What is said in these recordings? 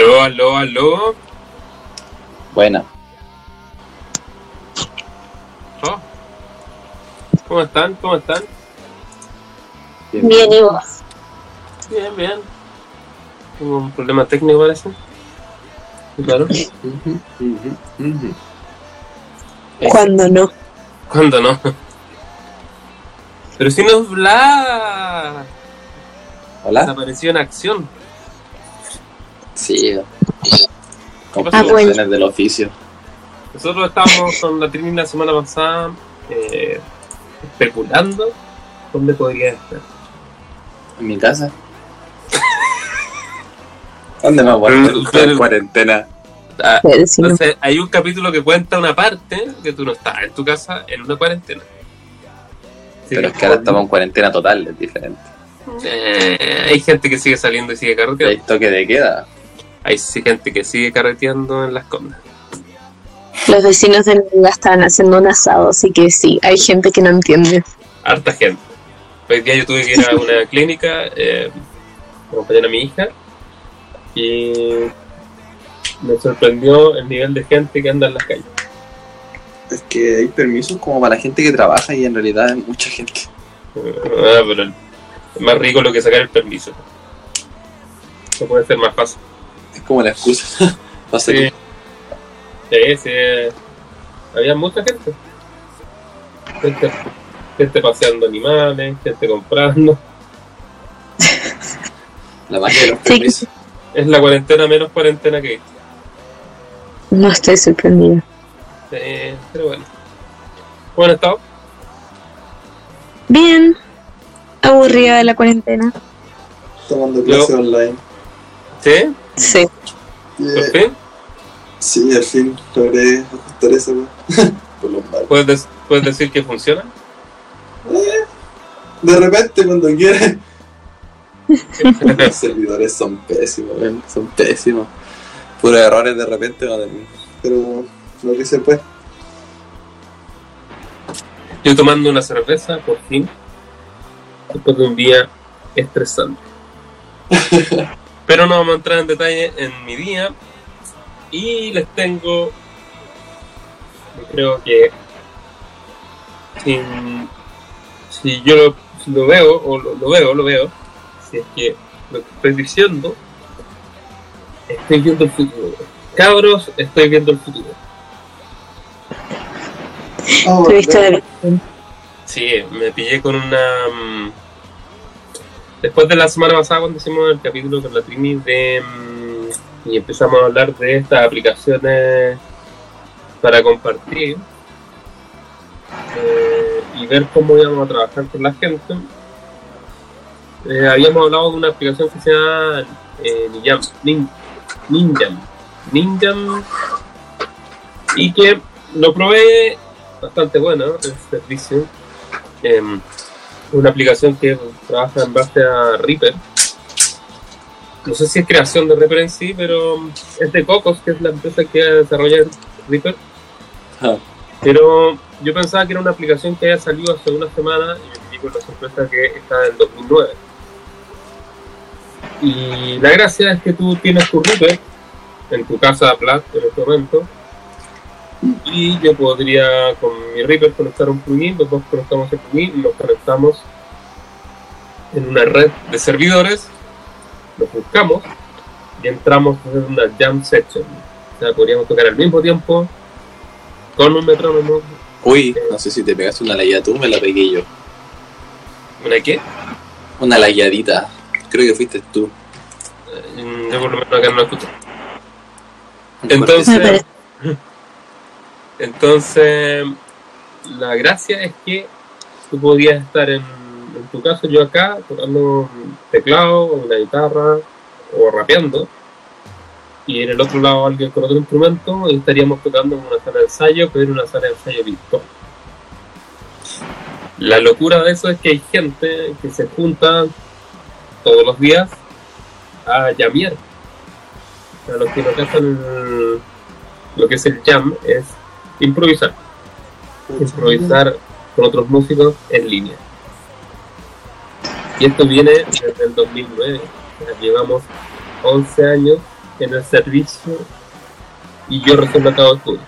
Aló, aló, aló. Buena. Oh. ¿Cómo están? ¿Cómo están? Bien, ¿y vos? Bien, bien. Tengo un problema técnico, parece. Claro. Ujú. Cuando no. ¿Cuándo no? Pero si nos Bla Hola. desapareció en acción. Sí. Como Ah, bueno. funciones del oficio. Nosotros estábamos con la Trini la semana pasada eh, especulando dónde podría estar. En mi casa. ¿Dónde me voy pero- en cuarentena? Ah, entonces, hay un capítulo que cuenta una parte que tú no estás en tu casa en una cuarentena. Pero es que ahora estamos en cuarentena total, es diferente. Eh, hay gente que sigue saliendo y sigue Hay carreteando. toque de queda. Hay gente que sigue carreteando en las condas. Los vecinos de mi estaban haciendo un asado, así que sí, hay gente que no entiende. Harta gente. Hoy día yo tuve que ir a una clínica, eh, acompañar a mi hija, y me sorprendió el nivel de gente que anda en las calles. Es que hay permisos como para la gente que trabaja y en realidad hay mucha gente. Ah, pero es más rico lo que sacar el permiso. Eso puede ser más fácil. Es como la excusa. No sé Sí, sí, sí. Había mucha gente. gente. Gente paseando animales, gente comprando. la magia de los Sí. permisos. Es la cuarentena menos cuarentena que he visto. No estoy sorprendida. Eh, pero bueno. ¿Cómo han estado? Bien, aburrida de la cuarentena. Tomando clases online. ¿Sí? Sí. ¿Por fin? Sí, al fin logré ajustar eso. Por los. ¿Puedes, des- puedes decir que funciona? De repente, cuando quiere. Los servidores son pésimos, ven, son pésimos. Puros errores de repente, madre mía. Pero lo que se puede. Yo tomando una cerveza, por fin. Después de un día estresante. Pero no vamos a entrar en detalle en mi día. Y les tengo. yo Creo que. sin- si yo lo, si lo veo, o lo, lo veo, lo veo. Si es que lo que estoy diciendo. Estoy viendo el futuro. Cabros, estoy viendo el futuro. Tuviste de Sí, me pillé con una. Después de la semana pasada, cuando hicimos el capítulo con la Trini de. mm, y empezamos a hablar de estas aplicaciones para compartir eh, y ver cómo íbamos a trabajar con la gente. eh, habíamos hablado de una aplicación que se llama eh, Ninjam, Nin- Ninjam, Ninjam, y que lo probé bastante bueno el servicio. Una aplicación que trabaja en base a Reaper. No sé si es creación de Reaper en sí, pero es de Cocos, que es la empresa que desarrolla Reaper. Ah. Pero yo pensaba que era una aplicación que había salido hace una semana y me digo la sorpresa que está en 2009. Y la gracia es que tú tienes tu Reaper en tu casa Plat en este momento y yo podría con mi Reaper conectar un plugin, los dos conectamos el plugin y nos conectamos en una red de servidores, los buscamos y entramos en una jam section. O sea, podríamos tocar al mismo tiempo con un metrónomo. Uy, no sé si te pegaste una layada tú, me la pegué yo. ¿Una qué? Una layadita. Creo que fuiste tú. Eh, Yo por lo menos acá no lo escucho. Me Entonces. entonces, la gracia es que tú podías estar en, tu caso, yo acá, tocando un teclado una guitarra o rapeando, y en el otro lado alguien con otro instrumento, y estaríamos tocando en una sala de ensayo, pero en una sala de ensayo virtual. La locura de eso es que hay gente que se junta todos los días a llamear. Para los que no cachan el- lo que es el jam, es improvisar. Improvisar con otros músicos en línea. Y esto viene desde el 2009. O sea, llevamos 11 años en el servicio y yo recién me acabo de estudiar.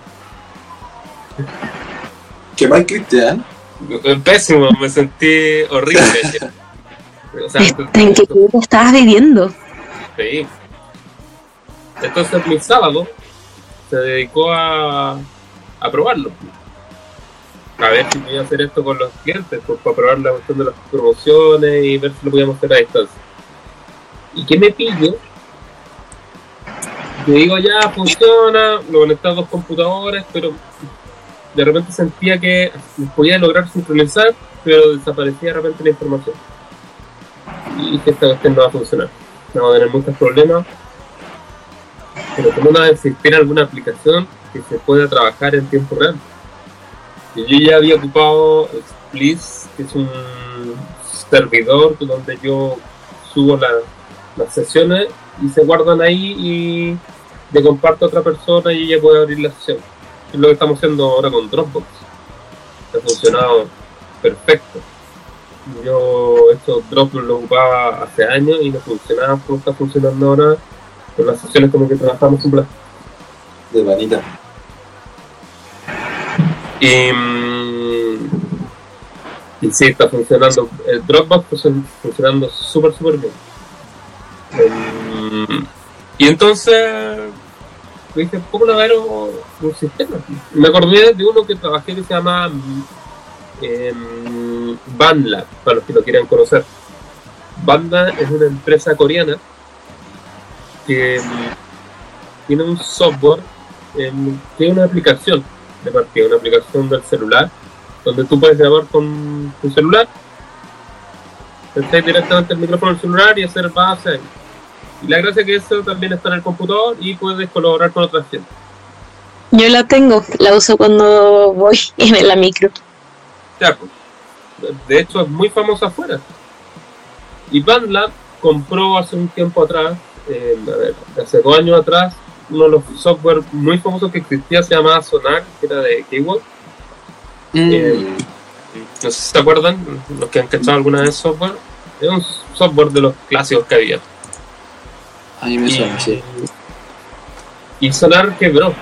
¿Qué mal Cristian? Pésimo, me sentí horrible. O sea, ¿En qué tiempo estabas viviendo? Sí. Entonces mi sábado se dedicó a, a probarlo. A ver si podía hacer esto con los clientes, pues, para probar la cuestión de las promociones y ver si lo podíamos hacer a distancia. ¿Y qué me pillo? Yo digo, ya funciona, lo conecté a dos computadores, pero de repente sentía que podía lograr sincronizar, pero desaparecía de repente la información. Y dije, esta cuestión no va a funcionar. Vamos a tener muchos problemas. Pero como no va a existir alguna aplicación que se pueda trabajar en tiempo real. Yo ya había ocupado Splice, que es un servidor donde yo subo la- las sesiones y se guardan ahí y le comparto a otra persona y ella puede abrir la sesión. Es lo que estamos haciendo ahora con Dropbox. Ha funcionado perfecto. Yo esto Dropbox lo ocupaba hace años y no funcionaba como está funcionando ahora con las sesiones como que trabajamos en Blast. De vanita. Y, mm, y sí, está funcionando. El Dropbox está funcionando súper, súper bien. Em, y entonces dije, ¿cómo no haber un sistema? Me acordé de uno que trabajé que se llama BandLab, para los que lo quieran conocer. Banda es una empresa coreana que em, tiene un software em, que es una aplicación de partida, una aplicación del celular, donde tú puedes grabar con tu celular, directamente el micrófono del celular y hacer base. Y la gracia es que eso también está en el computador y puedes colaborar con otra gente. Yo la tengo, la uso cuando voy en la micro. Ya, pues, de hecho es muy famosa afuera. Y BandLab compró hace un tiempo atrás, eh, a ver, hace dos años atrás, uno de los software muy famosos que existía se llamaba Sonar, que era de Keyword. Eh, no sé si se acuerdan, los que han cachado alguna vez software. Es un software de los clásicos que había. A mí me Y, suena, sí. y Sonar quebró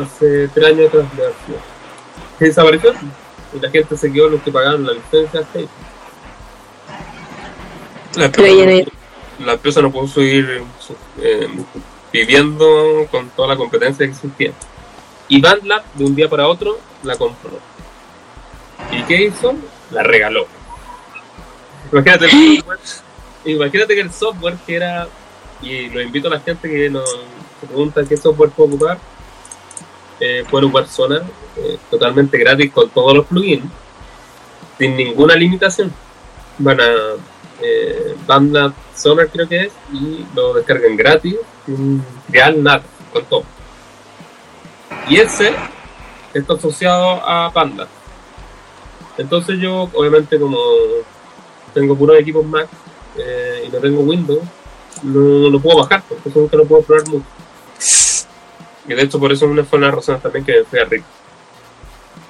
hace tres años atrás de desapareció y la gente se quedó los que pagaron la licencia hasta ahí. La Pero ya no hay- la empresa no pudo seguir eh, viviendo con toda la competencia que existía. Y BandLab, de un día para otro, la compró. ¿Y qué hizo? La regaló. Imagínate, el software, imagínate que el software que era, y lo invito a la gente que nos pregunta qué software puedo ocupar, eh, pueden ocupar eh, totalmente gratis con todos los plugins, sin ninguna limitación. Van a eh, Banda Sonar creo que es y lo descargan gratis sin crear nada con todo. Y ese está asociado a Panda. Entonces yo obviamente como tengo puros equipos Mac eh, y no tengo Windows no lo puedo bajar porque eso nunca lo puedo probar mucho. Y de hecho por eso una fue una de las razones también que me fui a rico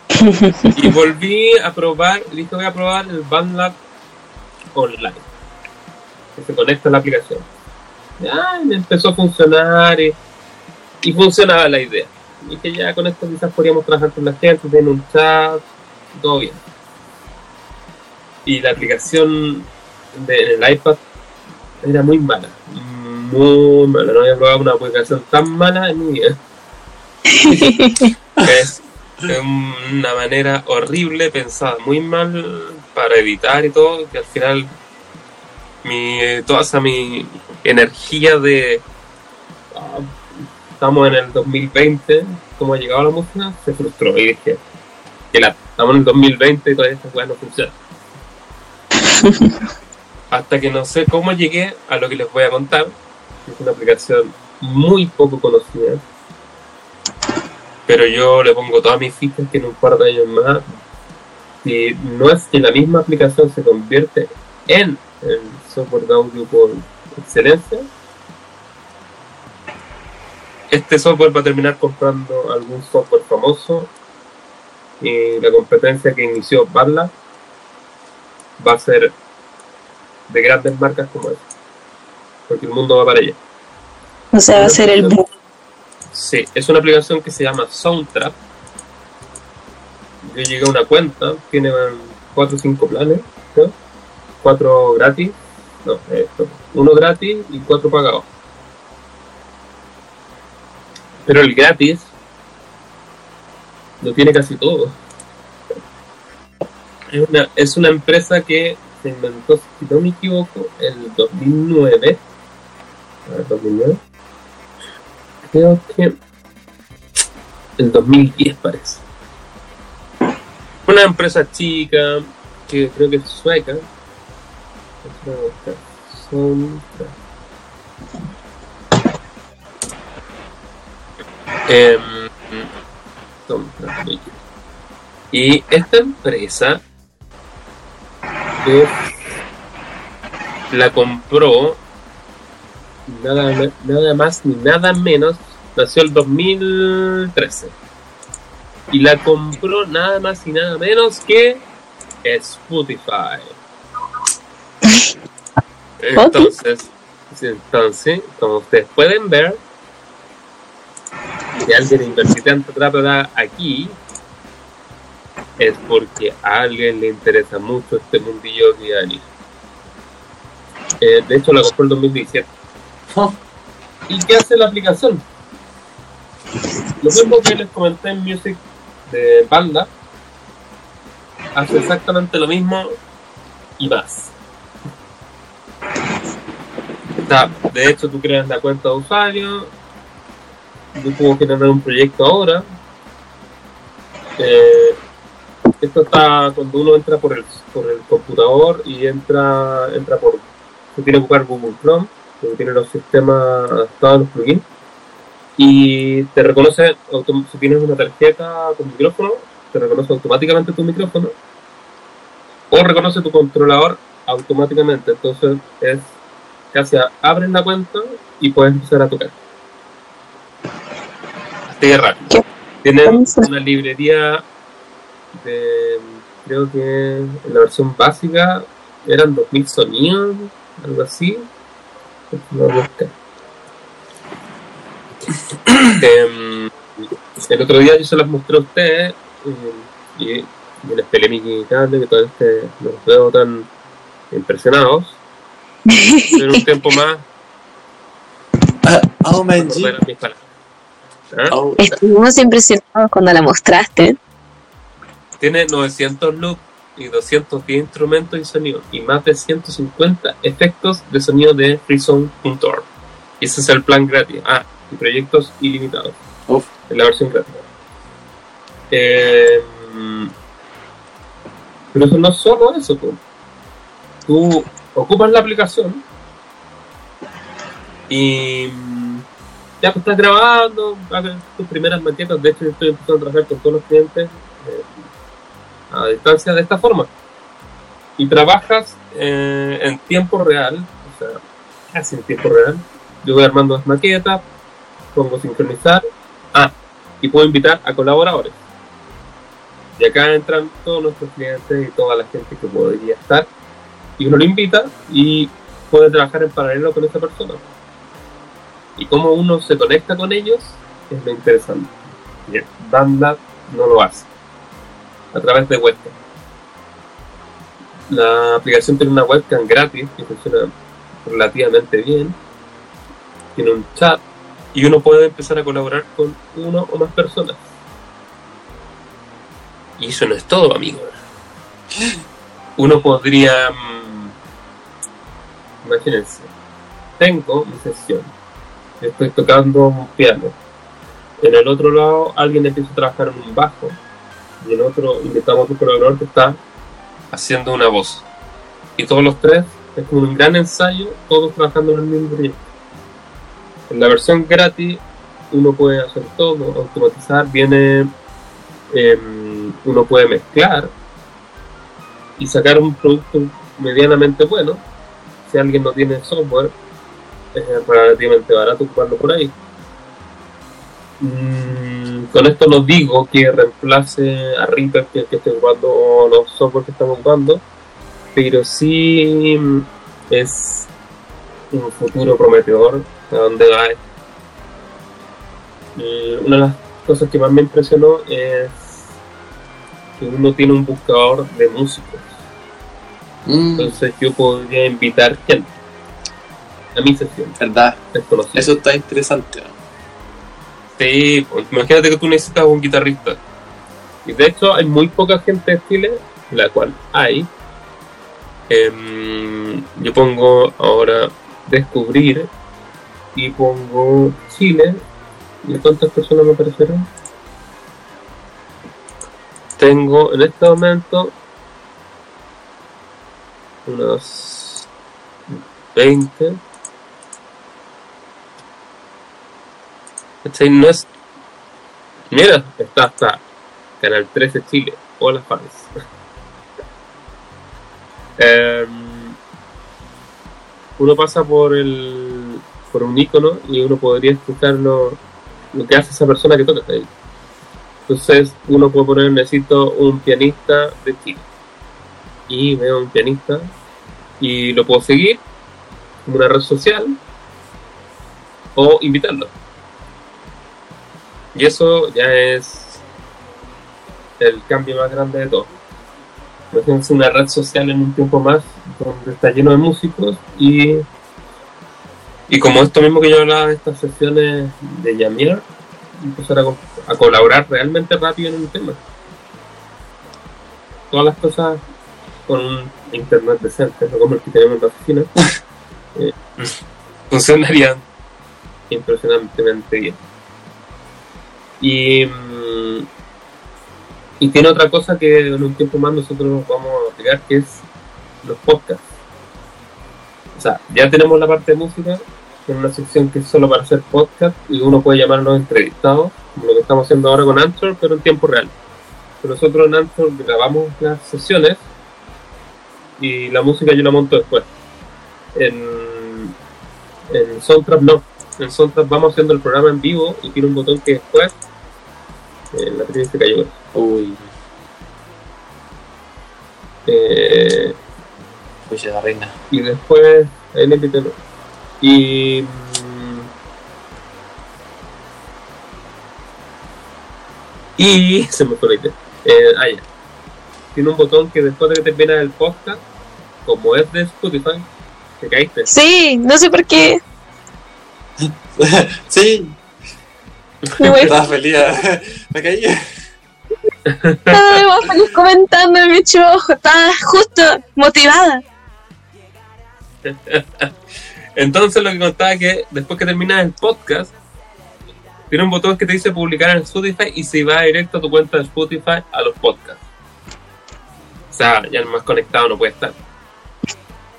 y volví a probar dije voy a probar el BandLab online que se conecta a la aplicación. Ya y me empezó a funcionar y, y funcionaba la idea. Y que ya con esto quizás podríamos trabajar con la gente, tener un chat, todo bien. Y la aplicación del iPad era muy mala, muy mala. No había probado una aplicación tan mala en mi vida. es de una manera horrible, pensada muy mal para editar y todo, que al final mi, toda esa mi energía de ah, estamos en el 2020, como ha llegado la música, se frustró y dije que la, estamos en el 2020 y todavía esta weá no funciona. Hasta que no sé cómo llegué a lo que les voy a contar, que es una aplicación muy poco conocida, pero yo le pongo todas mis fichas que en un par de años más, si no es que la misma aplicación se convierte en el software de audio por excelencia, este software va a terminar comprando algún software famoso y la competencia que inició Barla va a ser de grandes marcas como esta, porque el mundo va para allá. O sea, va a ser el boom. Sí, es una aplicación que se llama Soundtrap. Yo llegué a una cuenta, tiene 4 o 5 planes, ¿no? 4 gratis, no, esto, uno gratis y 4 pagados. Pero el gratis lo tiene casi todo. Es una, es una empresa que se inventó, si no me equivoco, el 2009. A ver, 2009. Creo que el 2010 parece. Una empresa chica que creo que es sueca. Em, y esta empresa la compró nada, nada más ni nada menos, nació el 2013. Y la compró nada más y nada menos que Spotify. Entonces, entonces, como ustedes pueden ver, si alguien invirtió tanta plata aquí, es porque a alguien le interesa mucho este mundillo de anime. Eh, de hecho, la compró en 2017. ¿Y qué hace la aplicación? Lo mismo que les comenté en Music de Panda, hace exactamente lo mismo y más. De hecho, tú creas la cuenta de usuario, yo puedo generar un proyecto ahora. Eh, esto está cuando uno entra por el, por el computador y entra entra por se tiene que ocupar Google Chrome que tiene los sistemas a los plugins y te reconoce si tienes una tarjeta con micrófono te reconoce automáticamente tu micrófono o reconoce tu controlador automáticamente. Entonces es casi abres la cuenta y puedes empezar a tocar. Así de rápido. ¿Qué? tiene ¿Cómo se- una librería de creo que en la versión básica eran 2000 sonidos algo así. Lo voy a Em, el otro día yo se las mostré a ustedes em, y, y les peleé mi cable que todavía este, no los veo tan impresionados pero un tiempo más Ah, oh, man, ¿Ah? Oh, Estuvimos impresionados cuando la mostraste. Tiene 900 loops y 210 instrumentos y sonidos y más de 150 efectos de sonido de freezone.org. Y ese es el plan gratis. Ah, y proyectos ilimitados uf. en la versión gratis. Eh, pero eso no es solo eso. Tú, tú ocupas la aplicación y mm, ya pues estás grabando, haces tus primeras maquetas. De hecho, yo estoy empezando a trabajar con todos los clientes eh, a distancia de esta forma. Y trabajas eh, en tiempo real, o sea, casi en tiempo real. Yo voy armando las maquetas, pongo sincronizar, ah, y puedo invitar a colaboradores. Y acá entran todos nuestros clientes y toda la gente que podría estar. Y uno lo invita y puede trabajar en paralelo con esa persona. Y cómo uno se conecta con ellos es lo interesante. Y el BandLab no lo hace. A través de webcam. La aplicación tiene una webcam gratis que funciona relativamente bien. Tiene un chat y uno puede empezar a colaborar con uno o más personas. Y eso no es todo, amigos. Uno podría... mm, Imagínense, tengo mi sesión, estoy tocando un piano. En el otro lado alguien empieza a trabajar en un bajo y en otro invitamos a otro colaborador que está haciendo una voz. Y todos los tres es como un gran ensayo, todos trabajando en el mismo proyecto. En la versión gratis uno puede hacer todo, automatizar, viene, em, uno puede mezclar y sacar un producto medianamente bueno. Si alguien no tiene software, es relativamente barato ocuparlo por ahí. Mm, con esto no digo que reemplace a Reaper que, que estoy ocupando o los software que estamos ocupando, pero sí mm, es un futuro prometedor a dónde va eh, una de las cosas que más me impresionó es que uno tiene un buscador de músicos. Mm, Entonces yo podría invitar gente a mi sesión. ¿Verdad? Eso está interesante. Sí, pues, imagínate que tú necesitas un guitarrista. Y de hecho hay muy poca gente de Chile, la cual hay. Em, yo pongo ahora descubrir y pongo Chile. ¿Y cuántas personas me aparecerán? Tengo en este momento unos 20. ¿Cachai? No es. Mira, está hasta Canal 13 Chile. Hola, fans. Em, uno pasa por el por un icono y uno podría escuchar lo, lo que hace esa persona que toca ahí. Entonces uno puede poner necesito un pianista de Chile. Y veo un pianista y lo puedo seguir como una red social o invitarlo. Y eso ya es el cambio más grande de todo. Imagínense una red social en un tiempo más donde está lleno de músicos y, y como esto mismo que yo hablaba de estas sesiones de llamear, empezar a, co- a colaborar realmente rápido en un tema. Todas las cosas con un internet decente, no como el que tenemos en la oficina, eh, funcionarían impresionantemente bien. Y, mm, y tiene otra cosa que en un tiempo más nosotros vamos a aplicar, que es los podcasts. Sea, ya tenemos la parte de música, es una sección que es solo para hacer podcast, y uno puede llamar a los entrevistados, como lo que estamos haciendo ahora con Anchor, pero en tiempo real. Pero nosotros en Anchor grabamos las sesiones y la música yo la monto después. En, en Soundtrap no. En Soundtrap vamos haciendo el programa en vivo y tiene un botón que después eh, la se cayó. Uy, Eh, oye, la reina. y después invité, ¿no? Y mm, y se me fue la idea. Eh, ah, ya. Tiene un botón que después de que termina el podcast, como es de Spotify, te caíste. Sí, no sé por qué. sí, Me voy estaba feliz. Me caí. Voy feliz comentando en mi ojo. Estaba justo motivada. Entonces lo que contaba es que después que terminas el podcast, tiene un botón que te dice publicar en Spotify y se va directo a tu cuenta de Spotify a los podcasts. O sea, ya el más conectado no puede estar.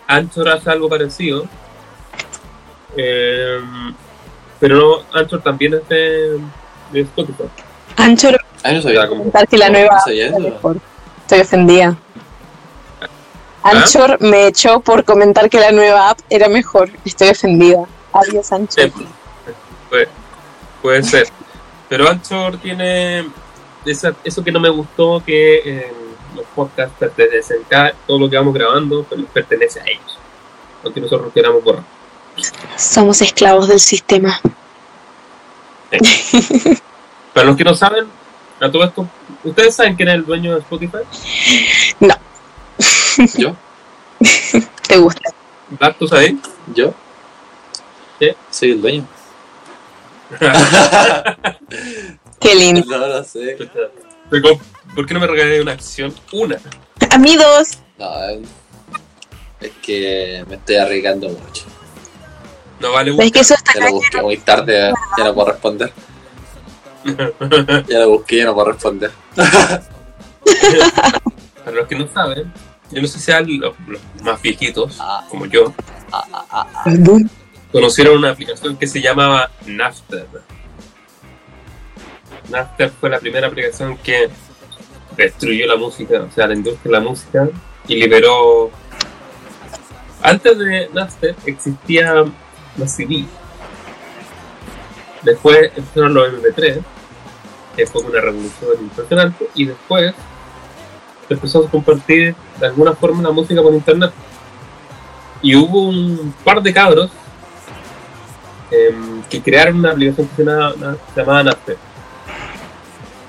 Anchor hace algo parecido. eh, pero no, Anchor también es de, de Spotify. Anchor, Ay, no sabía. como- que la nueva No sabía eso. Estoy ofendida. Anchor me echó por comentar que la nueva app era mejor. Estoy ofendida. Adiós, Anchor. Puede, puede ser. Pero Anchor tiene esa- eso que no me gustó, que eh, los podcasts pertenecen, cada- todo lo que vamos grabando pues, pertenece a ellos. Aunque nosotros queramos borrar. Somos esclavos del sistema. Para los que no saben, a todo esto, ¿ustedes saben quién es el dueño de Spotify? ¿Yo? ¿Te gusta? Black, ¿tú sabes? ¿Yo? ¿Sí? Soy el dueño. Qué lindo. no, no sé. ¿Por qué no me regalé una acción? Una. A mí dos. No, es que me estoy arriesgando mucho. No vale Es que eso está Ya lo busqué muy tarde, ya no puedo responder. Ya lo busqué, ya no puedo responder. Para los que no saben, yo no sé si sean los, los más viejitos, Ah. como yo, Ah, ah, ah, ah. conocieron una aplicación que se llamaba Napster. Napster fue la primera aplicación que destruyó la música, o sea, la industria de la música y liberó. Antes de Napster existía los CD. Después empezaron los MP3, que fue una revolución impresionante, y después empezó a compartir de alguna forma la música por internet. Y hubo un par de cabros em, que crearon una aplicación se llamaba, se llamaba Napster.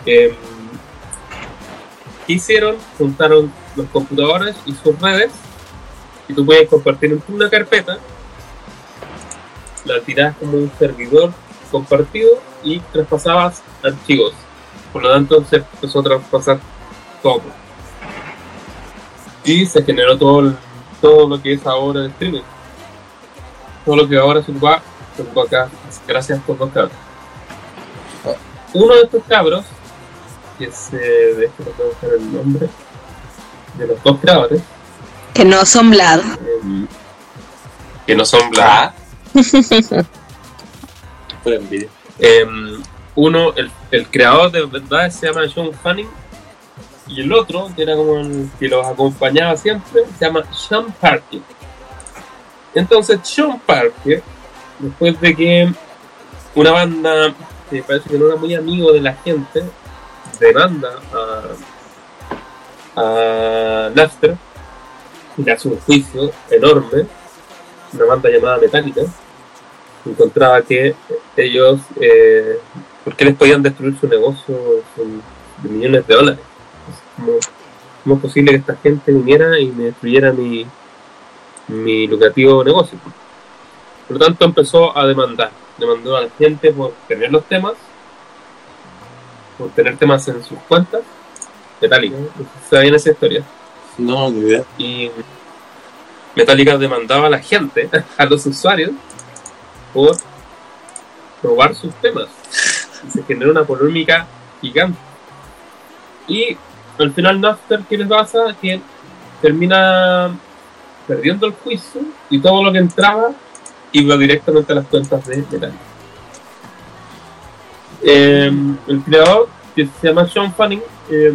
¿Qué hicieron? Juntaron los computadores y sus redes y tú puedes compartir una carpeta, la tirabas como un servidor compartido y traspasabas archivos. Por lo tanto, se empezó a traspasar todo. Y se generó todo, el- todo lo que es ahora el streaming. Todo lo que ahora se ocupa, se ocupa acá, gracias a estos dos cabros. Uno de estos cabros, que se, de este no puedo buscar el nombre, de los dos creadores, Que no son Vlad. em, que no son. Por envidia. Em, uno, el, el creador de verdad se llama John Fanning y el otro, que era como el que los acompañaba siempre, se llama Sean Parker. Entonces, Sean Parker, después de que una banda que parece que no era muy amigo de la gente, demanda a, a Napster y le hace un juicio enorme, una banda llamada Metallica, encontraba que ellos, eh, ¿por qué les podían destruir su negocio de millones de dólares? ¿Cómo, cómo es posible que esta gente viniera y me destruyera mi, mi lucrativo negocio? Por lo tanto, empezó a demandar. Demandó a la gente por tener los temas, por tener temas en sus cuentas. Metallica. ¿sabían esa historia? No, ni idea. y Metallica demandaba a la gente, a los usuarios, por robar sus temas. Y se generó una polémica gigante. Y al final Napster, ¿qué les pasa? Que termina perdiendo el juicio y todo lo que entraba iba directamente a las cuentas de Metallica. Eh, el creador, que se llama Sean Fanning, eh,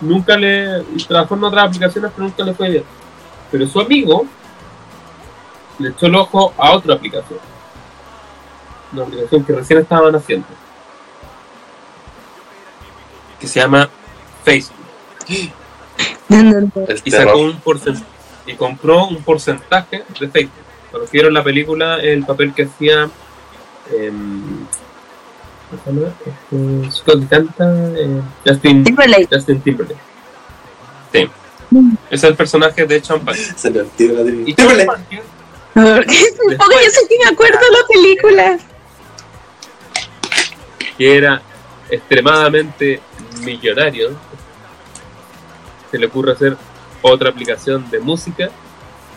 nunca le trabajó en otras aplicaciones pero nunca le fue bien pero su amigo le echó el ojo a otra aplicación una aplicación que recién estaban haciendo que se llama Facebook. El y sacó un porcentaje y compró un porcentaje de Facebook cuando vieron la película el papel que hacía em, ¿cómo se llama? Este, Scott que canta eh, Justin Timberlake. Justin Timberlake. Sí. Es el personaje de Parker. Se le tira la Y tampoco yo sé que me acuerdo de la película. que era extremadamente millonario, se le ocurre hacer otra aplicación de música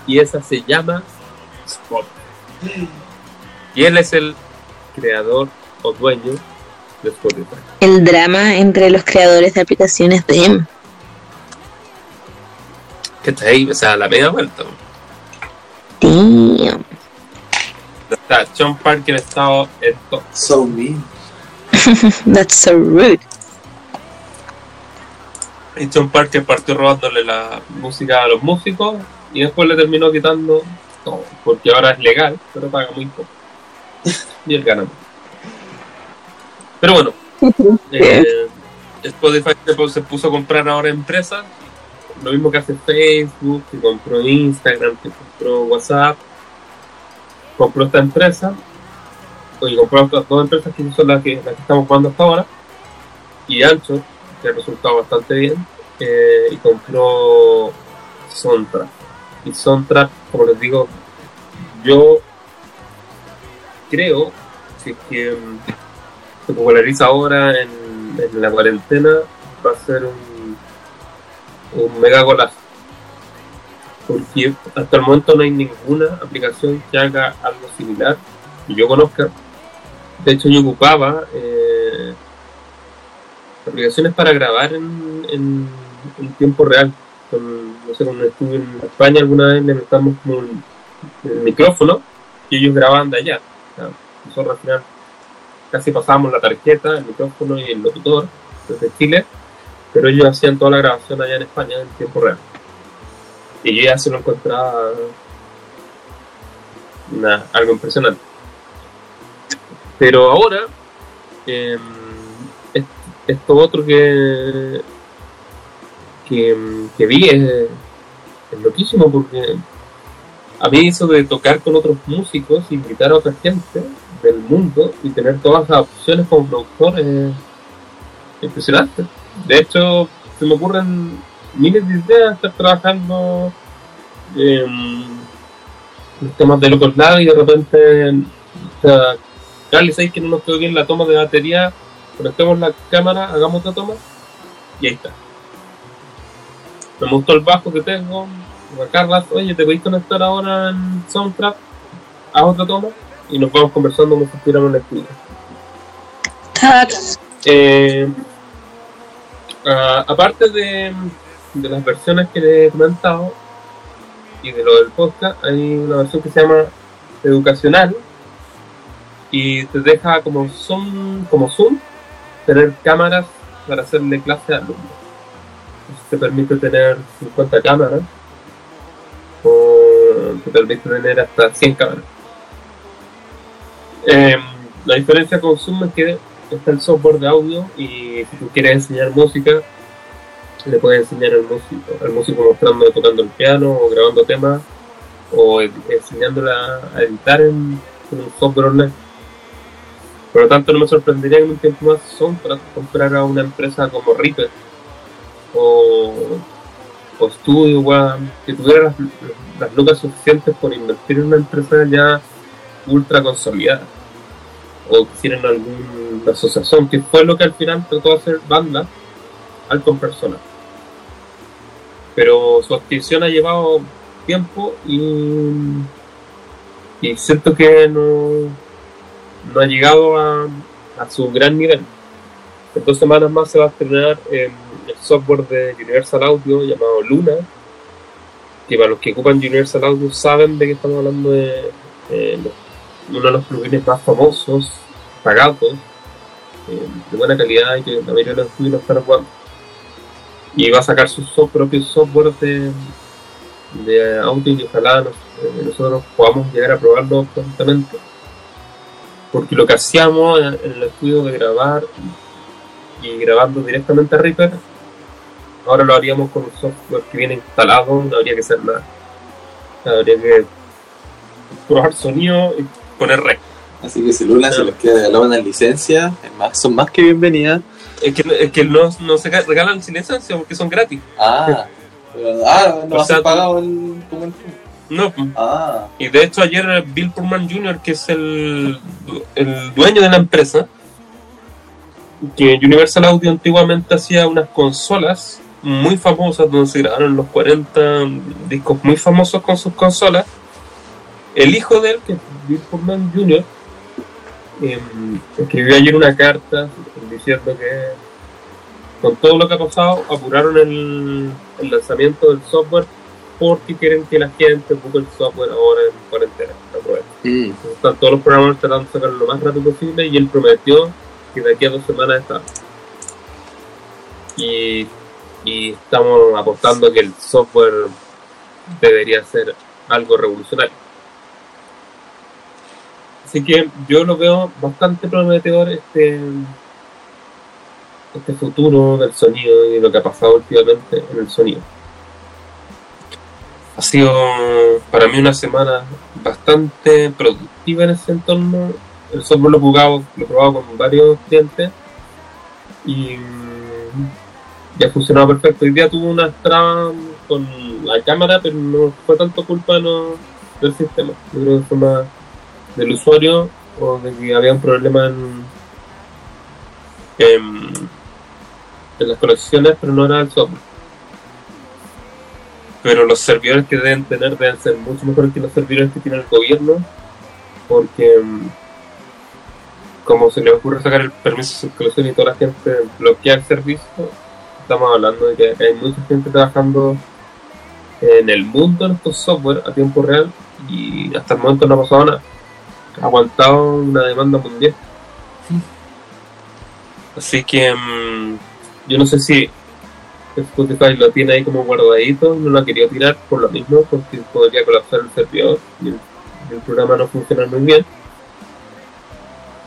y esa se llama Spotify. Y él es el creador o dueño de Spotify. El drama entre los creadores de aplicaciones de M. Que está ahí, o sea, la media vuelta. Damn. Está Sean Parker ha estado en todo. So mean. That's so rude. Sean Parker partió robándole la música a los músicos y después le terminó quitando todo, porque ahora es legal, pero paga muy poco. Y él gana. Pero bueno, eh, Spotify se pu- se puso a comprar ahora empresas, lo mismo que hace Facebook, que compró Instagram, que compró WhatsApp, compró esta empresa, y compró estas dos empresas que son las que, las que estamos jugando hasta ahora, y Ancho, que ha resultado bastante bien, eh, y compró Sontrap. Y Sontrap, como les digo, yo creo que, mm, se populariza ahora en, en la cuarentena, va a ser un, un mega golazo. Porque hasta el momento no hay ninguna aplicación que haga algo similar que yo conozca. De hecho, yo ocupaba eh, aplicaciones para grabar en, en, tiempo real. No sé, cuando estuve en España alguna vez le metamos como un, el micrófono y ellos grababan de allá. Sea, nosotros al final casi pasábamos la tarjeta, el micrófono y el locutor desde Chile, pero ellos hacían toda la grabación allá en España en tiempo real. Y yo ya se lo encontraba una- algo impresionante. Pero ahora, es- esto otro que, que, que vi es, loquísimo porque a mí eso de tocar con otros músicos, invitar a otra gente del mundo y tener todas las opciones como productor es impresionante. De hecho, se me ocurren miles de ideas estar trabajando en los temas de Locos Lab y de repente, o sea, Carly, ¿sabes que no nos quedó bien la toma de batería? Conectemos la cámara, hagamos otra toma y ahí está. Me gustó el bajo que tengo. A Carlas, oye, ¿te podéis conectar ahora en Soundtrap? Haz otra toma y nos vamos conversando como si estuviéramos en el estudio. Eh, aparte de, de las versiones que le he comentado y de lo del podcast, hay una versión que se llama educacional y te deja como Zoom, como Zoom tener cámaras para hacerle clase a alumnos. Entonces te permite tener 50 cámaras o te permite tener hasta 100 cámaras. Em, la diferencia con Zoom es que está el software de audio y si tú quieres enseñar música, le puedes enseñar al músico, al músico mostrando tocando el piano o grabando temas o enseñándole a editar en un software online. Por lo tanto, no me sorprendería que en un tiempo más Soundtrack comprara una empresa como Reaper o, Studio One, que tuviera las, las lucas suficientes por invertir en una empresa ya ultra consolidada o quisieran alguna asociación, que fue lo que al final trató de hacer banda al con personas. Pero su adquisición ha llevado tiempo y, y siento que no, no ha llegado a, su gran nivel. En dos semanas más se va a estrenar el software de Universal Audio llamado Luna, que para los que ocupan Universal Audio saben de que estamos hablando de uno de los plugins más famosos, pagados, eh, de buena calidad y que la mayoría de los estudios están ocupando. Y va a sacar su so- propio software de, de audio y ojalá eh, nosotros podamos llegar a probarlo prontamente porque lo que hacíamos en en el estudio de grabar y grabando directamente a Reaper, ahora lo haríamos con un software que viene instalado, no habría que hacer nada. Habría que probar sonido y poner rec. Así que si Luna se les queda regalada una licencia, es más, son más que bienvenidas. Es que, es que no, no se ga- regalan sin licencia porque son gratis. Ah, pero- ah, no O sea, pagado el, como el No, pues. Ah, y de hecho ayer Bill Pullman Jr., que es el, el dueño de la empresa, que Universal Audio antiguamente hacía unas consolas muy famosas donde se grabaron los 40 discos muy famosos con sus consolas. El hijo de él, que es Bill Pullman Jr., em, escribió ayer una carta diciendo que con todo lo que ha pasado apuraron el, el lanzamiento del software porque quieren que la gente ocupe el software ahora en cuarentena. Entonces, están todos los programadores tratando de sacarlo lo más rápido posible y él prometió que de aquí a dos semanas está. Y, y estamos apostando a que el software debería ser algo revolucionario. Así que yo lo veo bastante prometedor este, este futuro del sonido y lo que ha pasado últimamente en el sonido. Ha sido para mí una semana bastante productiva en ese entorno. El software lo he jugado, lo he probado con varios clientes y ya ha funcionado perfecto. Hoy día tuve unas trabas con la cámara, pero no fue tanto culpa no, del sistema. Yo creo que fue más del usuario o de que había un problema en, en, en las conexiones, pero no era el software pero los servidores que deben tener deben ser mucho mejores que los servidores que tiene el gobierno, porque mm, como se le ocurre sacar el permiso de circulación y toda la gente bloquea el servicio, estamos hablando de que hay mucha gente trabajando en el mundo en estos software a tiempo real y hasta el momento no ha pasado nada. Ha aguantado una demanda mundial. Así que mm, yo no sé si Spotify lo tiene ahí como guardadito, no lo ha querido tirar por lo mismo, porque podría colapsar el servidor y el, programa no funciona muy bien.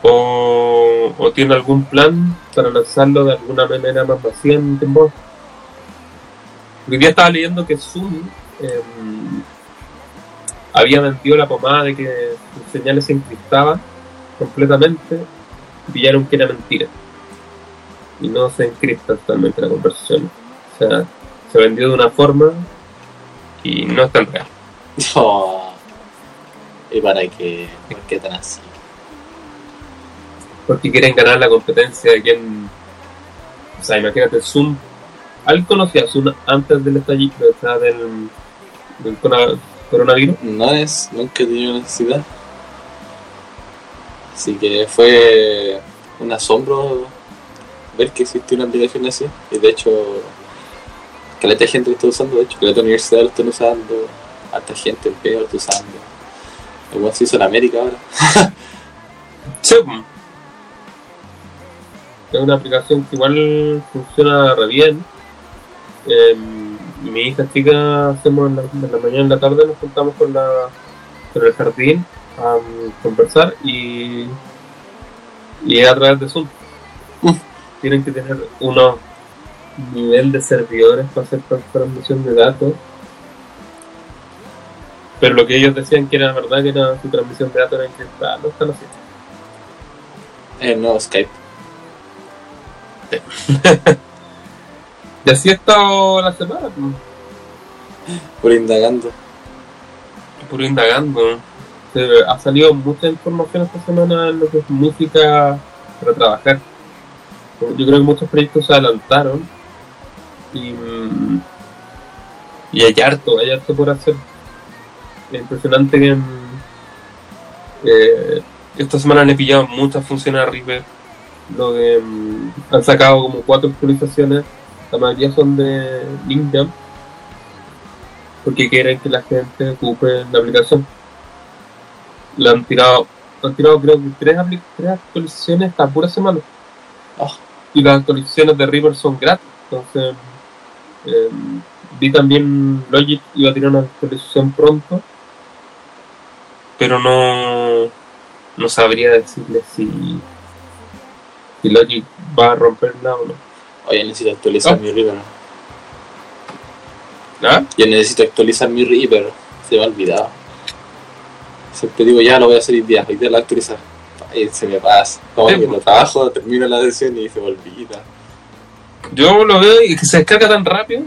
O, o tiene algún plan para lanzarlo de alguna manera más vacía en tiempo. Hoy día estaba leyendo que Zoom em, había mentido la pomada de que sus señales se encriptaban completamente, y pillaron que era mentira. Y no se encripta totalmente la conversación. O sea, se vendió de una forma y no es tan real. Oh. ¿Y para qué? ¿Por qué tan así? Porque quieren ganar la competencia de quién. O sea, imagínate, Zoom. ¿Alguien conocía Zoom antes del estallido o sea, del, coronavirus? No es, nunca he tenido necesidad. Así que fue un asombro ver que existe una aplicación así. Y de hecho, caleta de gente lo está usando, de hecho, caleta de universidad lo están usando, hasta gente en peor lo está usando. Igual se hizo en América ahora. Sí. po. Es una aplicación que igual funciona re bien. Eh, mi hija chica hacemos en la, en la mañana y en la tarde nos juntamos con la con el jardín a um, conversar y y es a través de Zoom. Mm. Tienen que tener unos nivel de servidores para hacer tran- transmisión de datos. Pero lo que ellos decían que era verdad que era su transmisión de datos era encriptada, no están haciendo. El nuevo Skype. Y así ha estado la semana, Por indagando. puro indagando. Se- ha salido mucha información esta semana en lo que es música para trabajar. Yo creo que muchos proyectos se adelantaron y, y hay harto, hay harto por hacer. Es impresionante que eh, esta semana le he pillado muchas funciones a Reaper. Lo de, mm, han sacado como cuatro actualizaciones, la mayoría son de LinkedIn porque quieren que la gente ocupe la aplicación. Le han tirado, han tirado creo que tres, tres actualizaciones esta pura semana. Oh. Y las actualizaciones de Reaper son gratis. Entonces, eh, vi también Logic iba a tirar una actualización pronto. Pero no, no sabría decirle si, si Logic va a romperla o no. Oye, necesito actualizar Oh. mi Reaper. ¿Ah? Yo necesito actualizar mi Reaper. Se me ha olvidado. Siempre digo, ya lo voy a hacer hoy día. Hoy día lo actualizar. Y se me pasa. Como que lo trabajo, termino la sesión y se me olvida. Yo lo veo y que se descarga tan rápido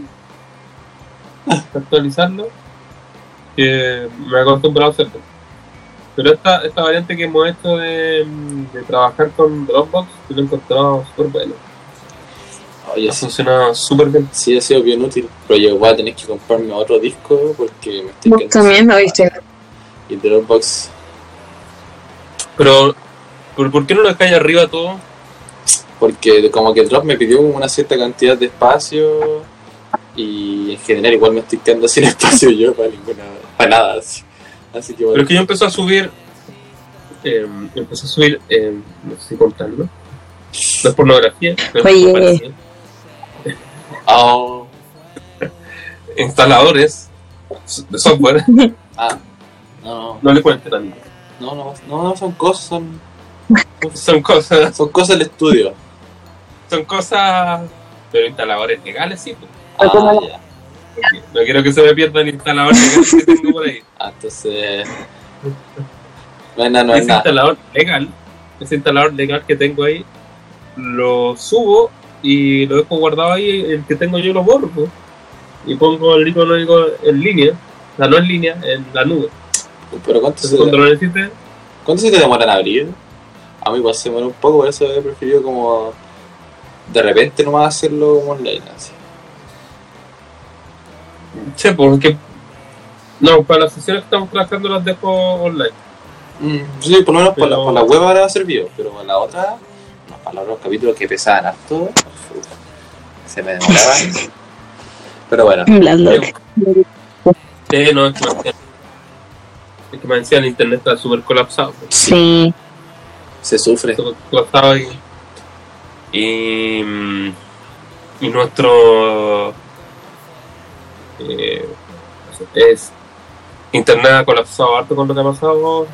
actualizarlo que me he acostumbrado a hacerlo. Pero esta, esta variante que hemos hecho de, de trabajar con Dropbox, yo lo he encontrado súper bueno. Oye, Ha funcionado súper bien. sí ha sido bien útil. Pero yo voy a tener que comprarme otro disco porque me estoy quedando también lo viste. Y Dropbox, Pero, ¿por, por qué no lo dejáis arriba todo? Porque como que Drop me pidió una cierta cantidad de espacio y en general igual me estoy quedando sin espacio yo para ninguna, para nada. Así, así que Pero bueno, es que yo empecé a subir, eh, empecé a subir, eh, no sé si contarlo, no es pornografía, no es Oye. pornografía. oh, instaladores de software, ah, no, no le cuenten a mí. no, no, no, son cosas, son, Son cosas, son cosas del estudio. Son cosas, pero instaladores legales sí. pues. Ah, ya. No quiero que se me pierda el instalador legal que tengo por ahí. Ah, entonces, no es nada, no es ese nada. instalador legal, ese instalador legal que tengo ahí, lo subo y lo dejo guardado ahí, el que tengo yo lo borro. pues. Y pongo el icono en línea, o sea, no en línea, en la nube. Pero ¿cuánto Entonces se, cuando lo necesite, ¿cuánto se te demora en abrir? A mí igual se demora un poco, por eso he preferido como de repente nomás hacerlo como online. Así. che, porque no, para las sesiones que estamos trabajando las dejo online. Mm, sí, por lo menos por, la, Pero- por la web ahora ha servido, pero para la otra, no, para los capítulos que pesaban harto, se me demoraban. pero bueno, Blando. Sí, no, es que me decían, es que me decían el internet está súper colapsado. pues. Sí. se sufre. Colapsado y, y, mm, y nuestro eh, es internet ha colapsado harto con lo que ha pasado.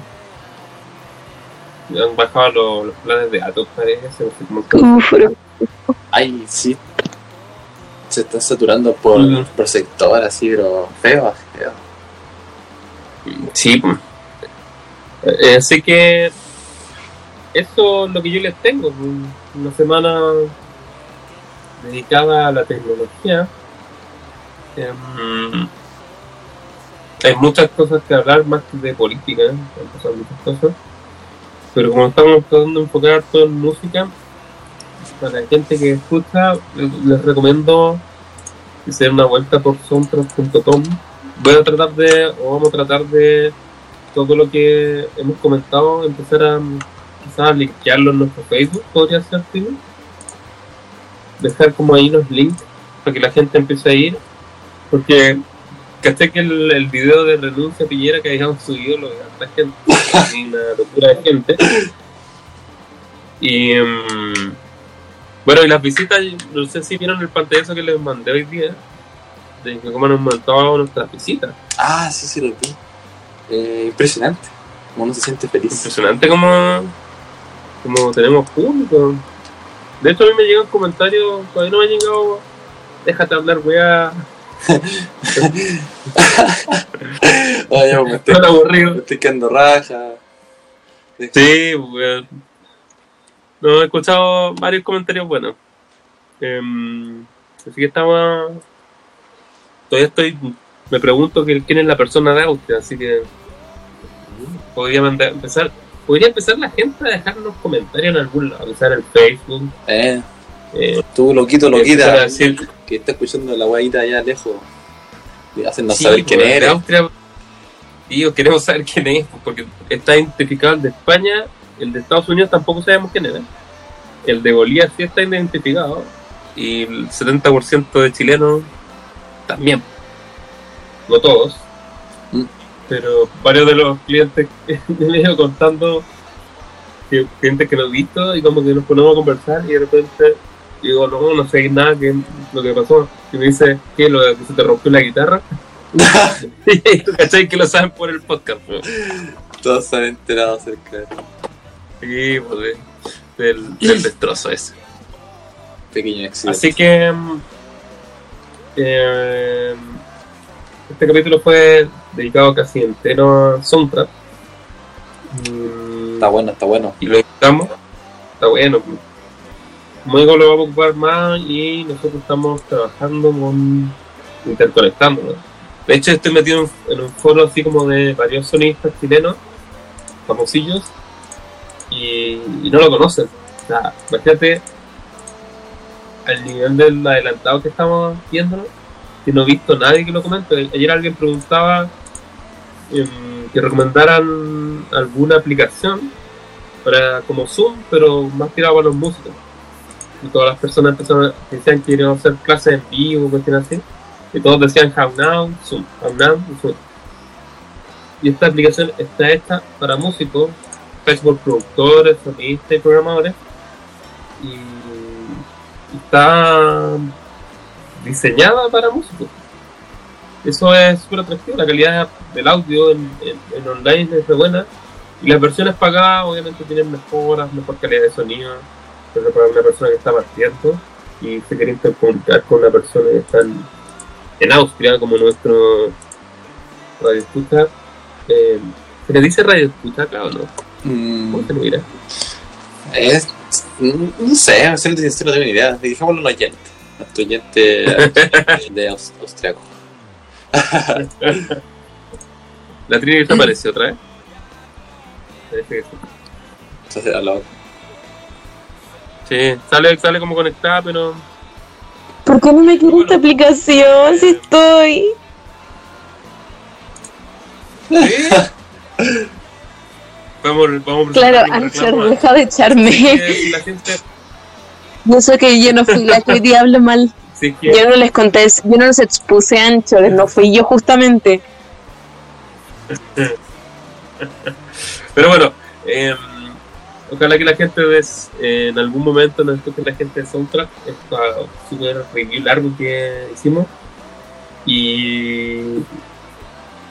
Han bajado los, los planes de datos, parece. no sé Ay, sí. Se está saturando por, Mm. por sector, así, pero feo, feo. Sí, pues. Eh, así que eso es lo que yo les tengo. pues, Una semana dedicada a la tecnología. Em, hay muchas cosas que hablar más que de política, ¿eh? muchas cosas. Pero como estamos tratando de enfocar todo en música, para la gente que escucha, les les recomiendo que se den una vuelta por soundtrack.com. Voy a tratar de, o vamos a tratar de todo lo que hemos comentado, empezar a quizás linkearlo en nuestro Facebook, podría ser, ¿sí? Dejar como ahí los links para que la gente empiece a ir. Porque caché que el, el video de renuncia Piñera que habíamos subido lo de harta gente, y una locura de gente. Y mm, bueno, y las visitas, no sé si vieron el pantallazo que les mandé hoy día, de que cómo nos montado nuestras visitas. Ah, sí, sí, lo vi. Eh, impresionante. Como uno se siente feliz. Impresionante como, como tenemos público. De hecho, a mí me llegan comentarios, todavía no me ha llegado, déjate hablar, wea, Oye, me estoy, me aburrido. estoy quedando raja. Sí, weón. No, he escuchado varios comentarios buenos. Em, así que estaba. Todavía estoy. Me pregunto que- quién es la persona de Austria, así que. Podría mandar, empezar. Podría empezar la gente a dejarnos comentarios en algún lado, quizás en el Facebook. Eh, Eh, tú, loquito, loquita, decir, que está escuchando la guayita allá lejos. Y haciendo sí, saber quién pues, de eres. Austria. Tío, queremos saber quién es, porque está identificado el de España, el de Estados Unidos tampoco sabemos quién es. El de Bolivia sí está identificado, y el 70% de chilenos también. No todos. Pero varios de los clientes que me he ido contando, que, gente que lo he visto, y como que nos ponemos a conversar, y de repente digo, no, no sé nada, que lo que pasó. Y me dice, ¿qué? ¿Lo que se te rompió la guitarra? y tú cachai que lo saben por el podcast. Todos se han enterado acerca de Sí, pues, de- del, del destrozo ese. pequeño accidente. Así que mm, eh, este capítulo fue dedicado casi entero a soundtrack. Mm, Está bueno, está bueno. y lo invitamos. Está bueno. pues. Digo, lo vamos a ocupar más y nosotros estamos trabajando con interconectándonos. De hecho, estoy metido en, en un foro así como de varios sonistas chilenos, famosillos, y, y no lo conocen. O sea, imagínate al nivel del adelantado que estamos viendo, que no he visto nadie que lo comente. Ayer alguien preguntaba em, que recomendaran alguna aplicación para como Zoom, pero más tirado a los músicos. Y todas las personas empezaron decían que querían hacer clases en vivo, cuestiones así. Y todos decían How Now, Zoom, How Now, Zoom. Y esta aplicación está hecha para músicos, Facebook productores, solistas y programadores. Y está diseñada para músicos. Eso es súper atractivo, la calidad del audio en, en- en online es muy buena. Y las versiones pagadas obviamente tienen mejoras, mejor calidad de sonido. Pero para una persona que está partiendo y se quiere intercomunicar con una persona que está en, en Austria, como nuestro radio escucha, eh, ¿se le dice radio escucha acá o no? Mm, ¿Cómo se le dirá? es, mm, no sé, no tengo ni idea. Dejémoslo en oyente. Nuestro oyente de aus- austriaco. La Trini desapareció otra vez. Parece que sí. Entonces, a la Sí, sale, sale como conectada, pero ¿Por qué no me quiere esta aplicación si estoy? vamos, vamos a Claro, reclamo. deja de echarme. Si la gente, Yo sé que yo no fui la que hoy día hablo mal. Que, Yo no les conté, yo no les expuse a Anchor, no fui yo justamente. pero bueno, eh, ojalá que la gente des, eh, en algún momento nos escuche la gente de Soundtrack, esta super review largo que hicimos. Y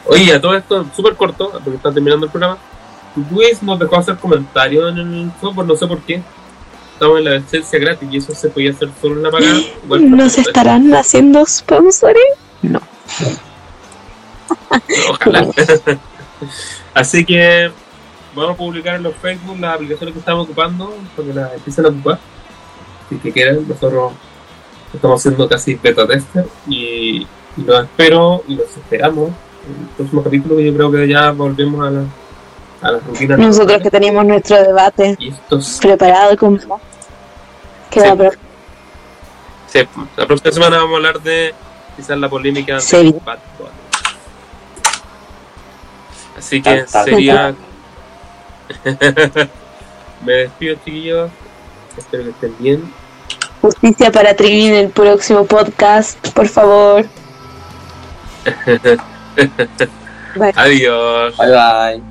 oye, a todo esto, súper corto, porque está terminando el programa. Luis nos dejó hacer comentarios en el software, no sé por qué. Estamos en la licencia gratis y eso se podía hacer solo en la pagada. Igual ¿Nos estarán haciendo sponsores? No. Ojalá. Así que vamos a publicar en los Facebook las aplicaciones que estamos ocupando para que las empiecen a ocupar. Si que quieren, nosotros estamos haciendo casi beta tester y, y los espero y los esperamos en el próximo capítulo que yo creo que ya volvemos a la, a. Nosotros que teníamos nuestro debate estos preparado con queda Sí. pro- Sí, la próxima semana vamos a hablar de quizás la polémica de Sí. Bad Bunny. Así que Tal, tal. sería. Me despido, chiquillos. Espero que estén bien. justicia para Trivi en el próximo podcast, por favor. Bye. Adiós. Bye bye.